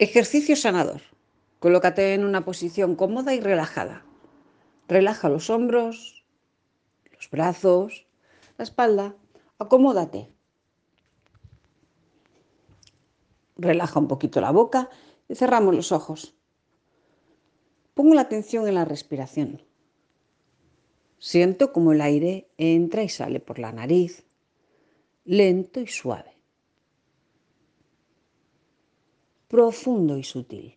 Ejercicio sanador. Colócate en una posición cómoda y relajada. Relaja los hombros, los brazos, la espalda. Acomódate. Relaja un poquito la boca y cerramos los ojos. Pongo la atención en la respiración. Siento como el aire entra y sale por la nariz, lento y suave. Profundo y sutil.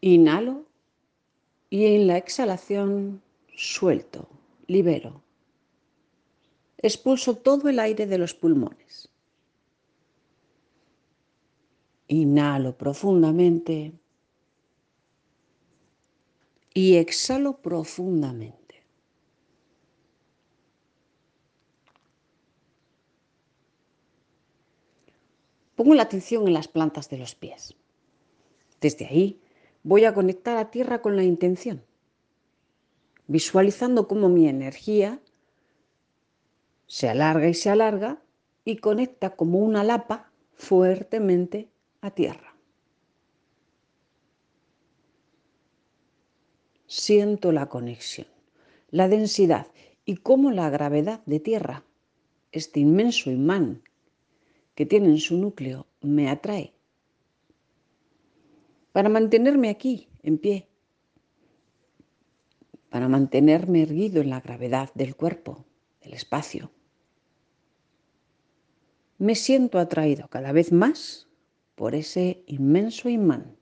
Inhalo y en la exhalación suelto, libero. Expulso todo el aire de los pulmones. Inhalo profundamente y exhalo profundamente. Pongo la atención en las plantas de los pies. Desde ahí voy a conectar a tierra con la intención, visualizando cómo mi energía se alarga y se alarga y conecta como una lapa fuertemente a tierra. Siento la conexión, la densidad y cómo la gravedad de tierra, este inmenso imán que tiene en su núcleo me atrae. Para mantenerme aquí, en pie, para mantenerme erguido en la gravedad del cuerpo, del espacio. Me siento atraído cada vez más por ese inmenso imán.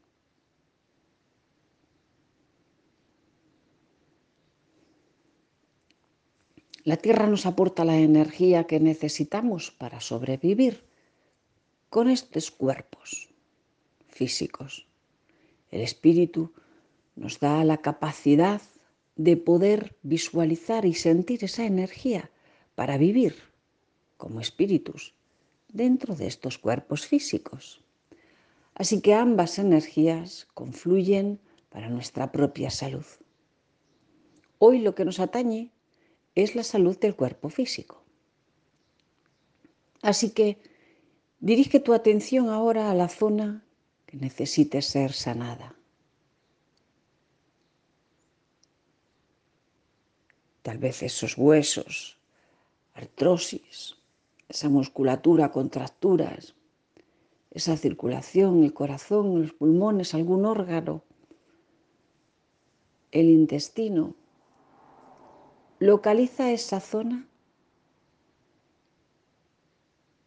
La Tierra nos aporta la energía que necesitamos para sobrevivir con estos cuerpos físicos. El espíritu nos da la capacidad de poder visualizar y sentir esa energía para vivir como espíritus dentro de estos cuerpos físicos. Así que ambas energías confluyen para nuestra propia salud. Hoy lo que nos atañe es la salud del cuerpo físico. Así que Dirige tu atención ahora a la zona que necesite ser sanada. Tal vez esos huesos, artrosis, esa musculatura, contracturas, esa circulación, el corazón, los pulmones, algún órgano, el intestino. Localiza esa zona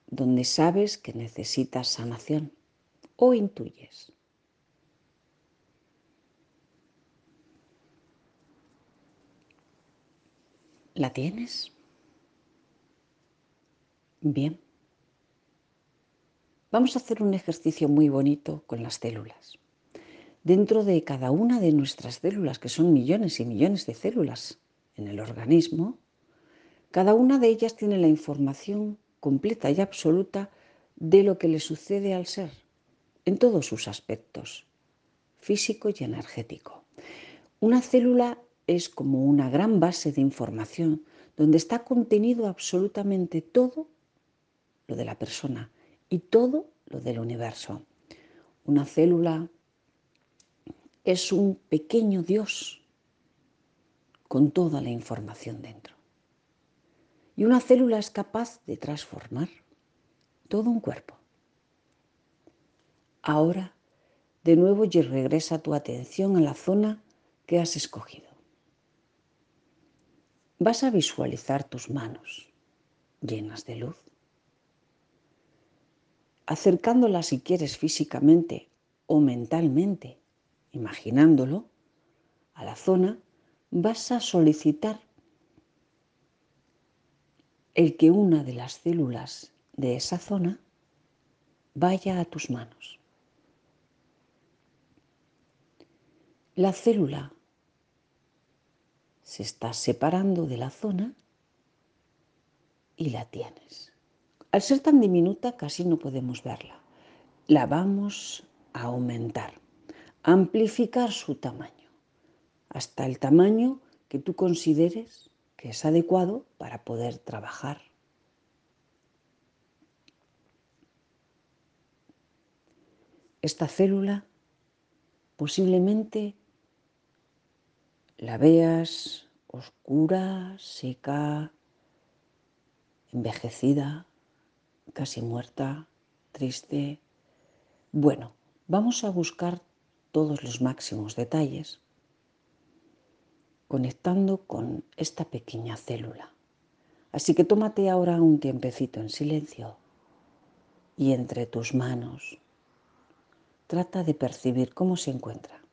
donde sabes que necesitas sanación o intuyes. ¿La tienes? Bien. Vamos a hacer un ejercicio muy bonito con las células. Dentro de cada una de nuestras células, que son millones y millones de células en el organismo, cada una de ellas tiene la información completa y absoluta de lo que le sucede al ser, en todos sus aspectos, físico y energético. Una célula es como una gran base de información donde está contenido absolutamente todo lo de la persona y todo lo del universo. Una célula es un pequeño Dios con toda la información dentro. Y una célula es capaz de transformar todo un cuerpo. Ahora, de nuevo, regresa tu atención a la zona que has escogido. Vas a visualizar tus manos llenas de luz, acercándolas si quieres físicamente o mentalmente, imaginándolo, a la zona, vas a solicitar el que una de las células de esa zona vaya a tus manos. La célula se está separando de la zona y la tienes. Al ser tan diminuta casi no podemos verla. La vamos a aumentar, amplificar su tamaño, hasta el tamaño que tú consideres es adecuado para poder trabajar. Esta célula posiblemente la veas oscura, seca, envejecida, casi muerta, triste. Bueno, vamos a buscar todos los máximos detalles conectando con esta pequeña célula. Así que tómate ahora un tiempecito en silencio y entre tus manos trata de percibir cómo se encuentra.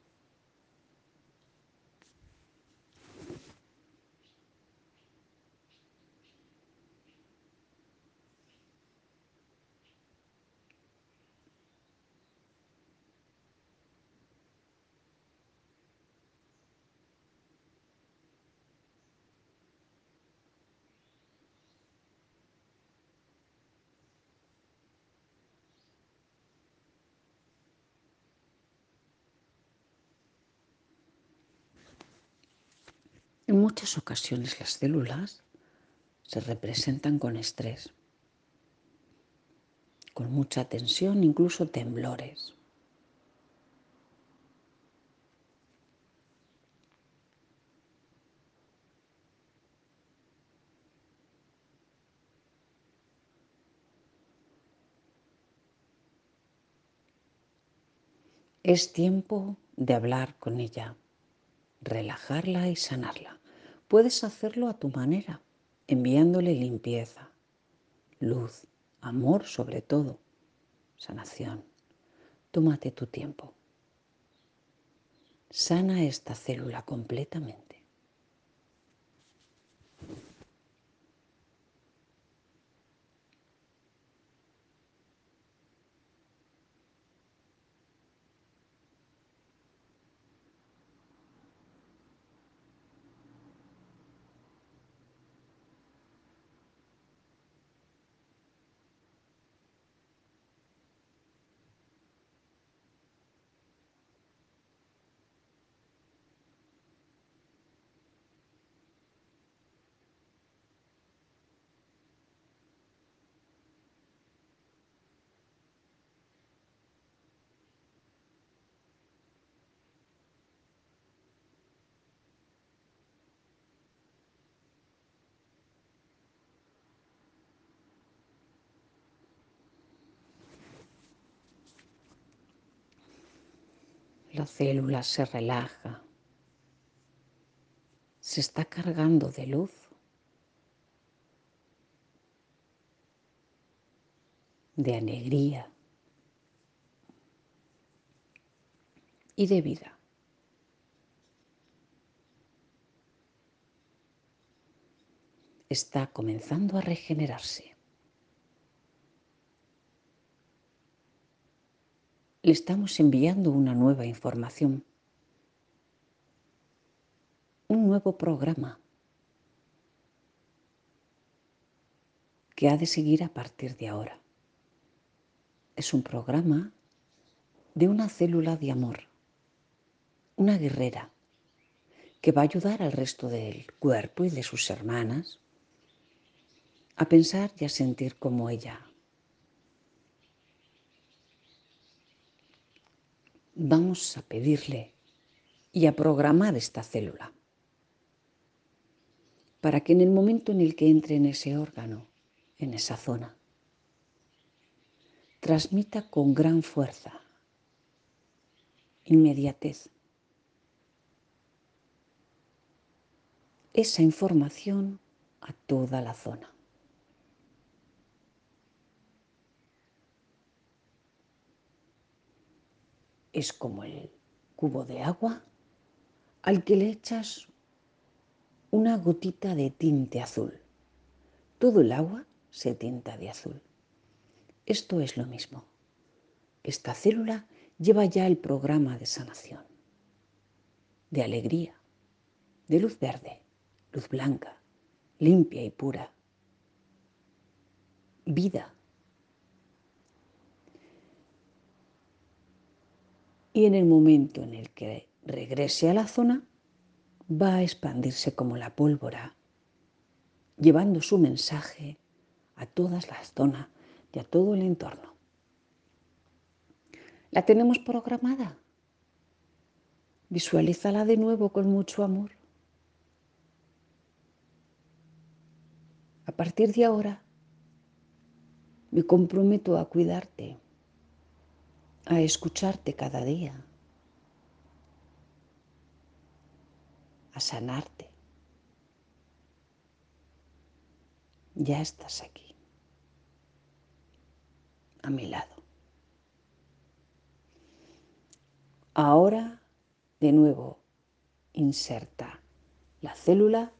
En muchas ocasiones las células se representan con estrés, con mucha tensión, incluso temblores. Es tiempo de hablar con ella, relajarla y sanarla. Puedes hacerlo a tu manera, enviándole limpieza, luz, amor sobre todo, sanación. Tómate tu tiempo. Sana esta célula completamente. La célula se relaja, se está cargando de luz. de alegría y de vida. Está comenzando a regenerarse. Le estamos enviando una nueva información, un nuevo programa que ha de seguir a partir de ahora. Es un programa de una célula de amor, una guerrera, que va a ayudar al resto del cuerpo y de sus hermanas a pensar y a sentir como ella vamos a pedirle y a programar esta célula para que en el momento en el que entre en ese órgano, en esa zona, transmita con gran fuerza, inmediatez, esa información a toda la zona. Es como el cubo de agua al que le echas una gotita de tinte azul. Todo el agua se tinta de azul. Esto es lo mismo. Esta célula lleva ya el programa de sanación, de alegría, de luz verde, luz blanca, limpia y pura, vida y en el momento en el que regrese a la zona va a expandirse como la pólvora, llevando su mensaje a todas las zonas y a todo el entorno. La tenemos programada. Visualízala de nuevo con mucho amor. A partir de ahora, me comprometo a cuidarte, a escucharte cada día, a sanarte. Ya estás aquí, a mi lado. Ahora, de nuevo, inserta la célula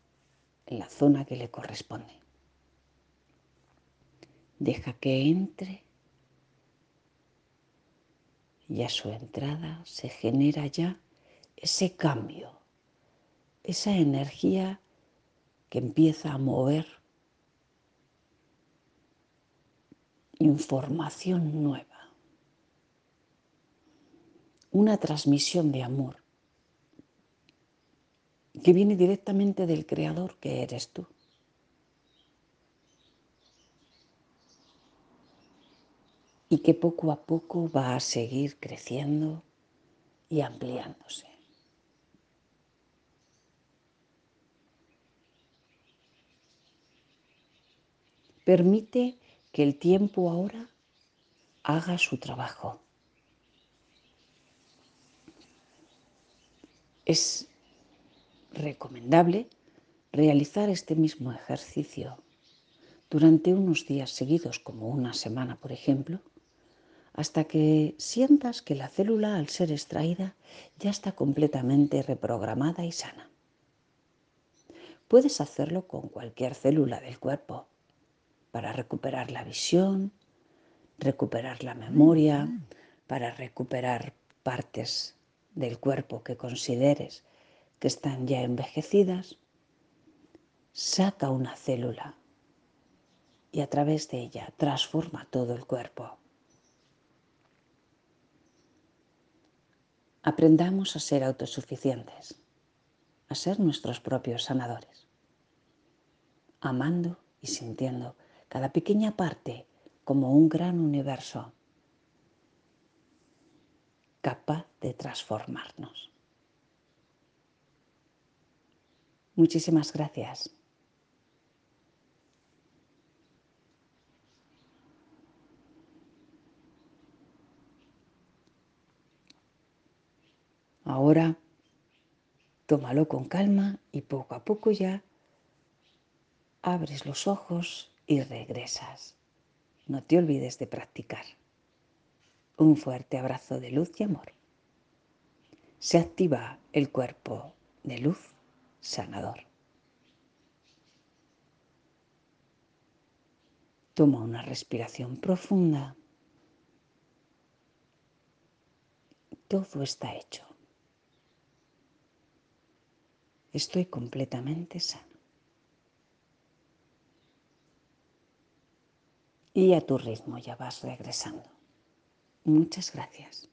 en la zona que le corresponde. Deja que entre y a su entrada se genera ya ese cambio, esa energía que empieza a mover información nueva una transmisión de amor que viene directamente del Creador que eres tú. Y que poco a poco va a seguir creciendo y ampliándose. Permite que el tiempo ahora haga su trabajo. Es recomendable realizar este mismo ejercicio durante unos días seguidos, como una semana, por ejemplo, hasta que sientas que la célula, al ser extraída, ya está completamente reprogramada y sana. Puedes hacerlo con cualquier célula del cuerpo para recuperar la visión, recuperar la memoria, para recuperar partes del cuerpo que consideres que están ya envejecidas, saca una célula y a través de ella transforma todo el cuerpo. Aprendamos a ser autosuficientes, a ser nuestros propios sanadores, amando y sintiendo cada pequeña parte como un gran universo capaz de transformarnos. Muchísimas gracias. Ahora tómalo con calma y poco a poco ya abres los ojos y regresas. No te olvides de practicar. Un fuerte abrazo de luz y amor. Se activa el cuerpo de luz sanador. Toma una respiración profunda. Todo está hecho. Estoy completamente sano. Y a tu ritmo ya vas regresando. Muchas gracias.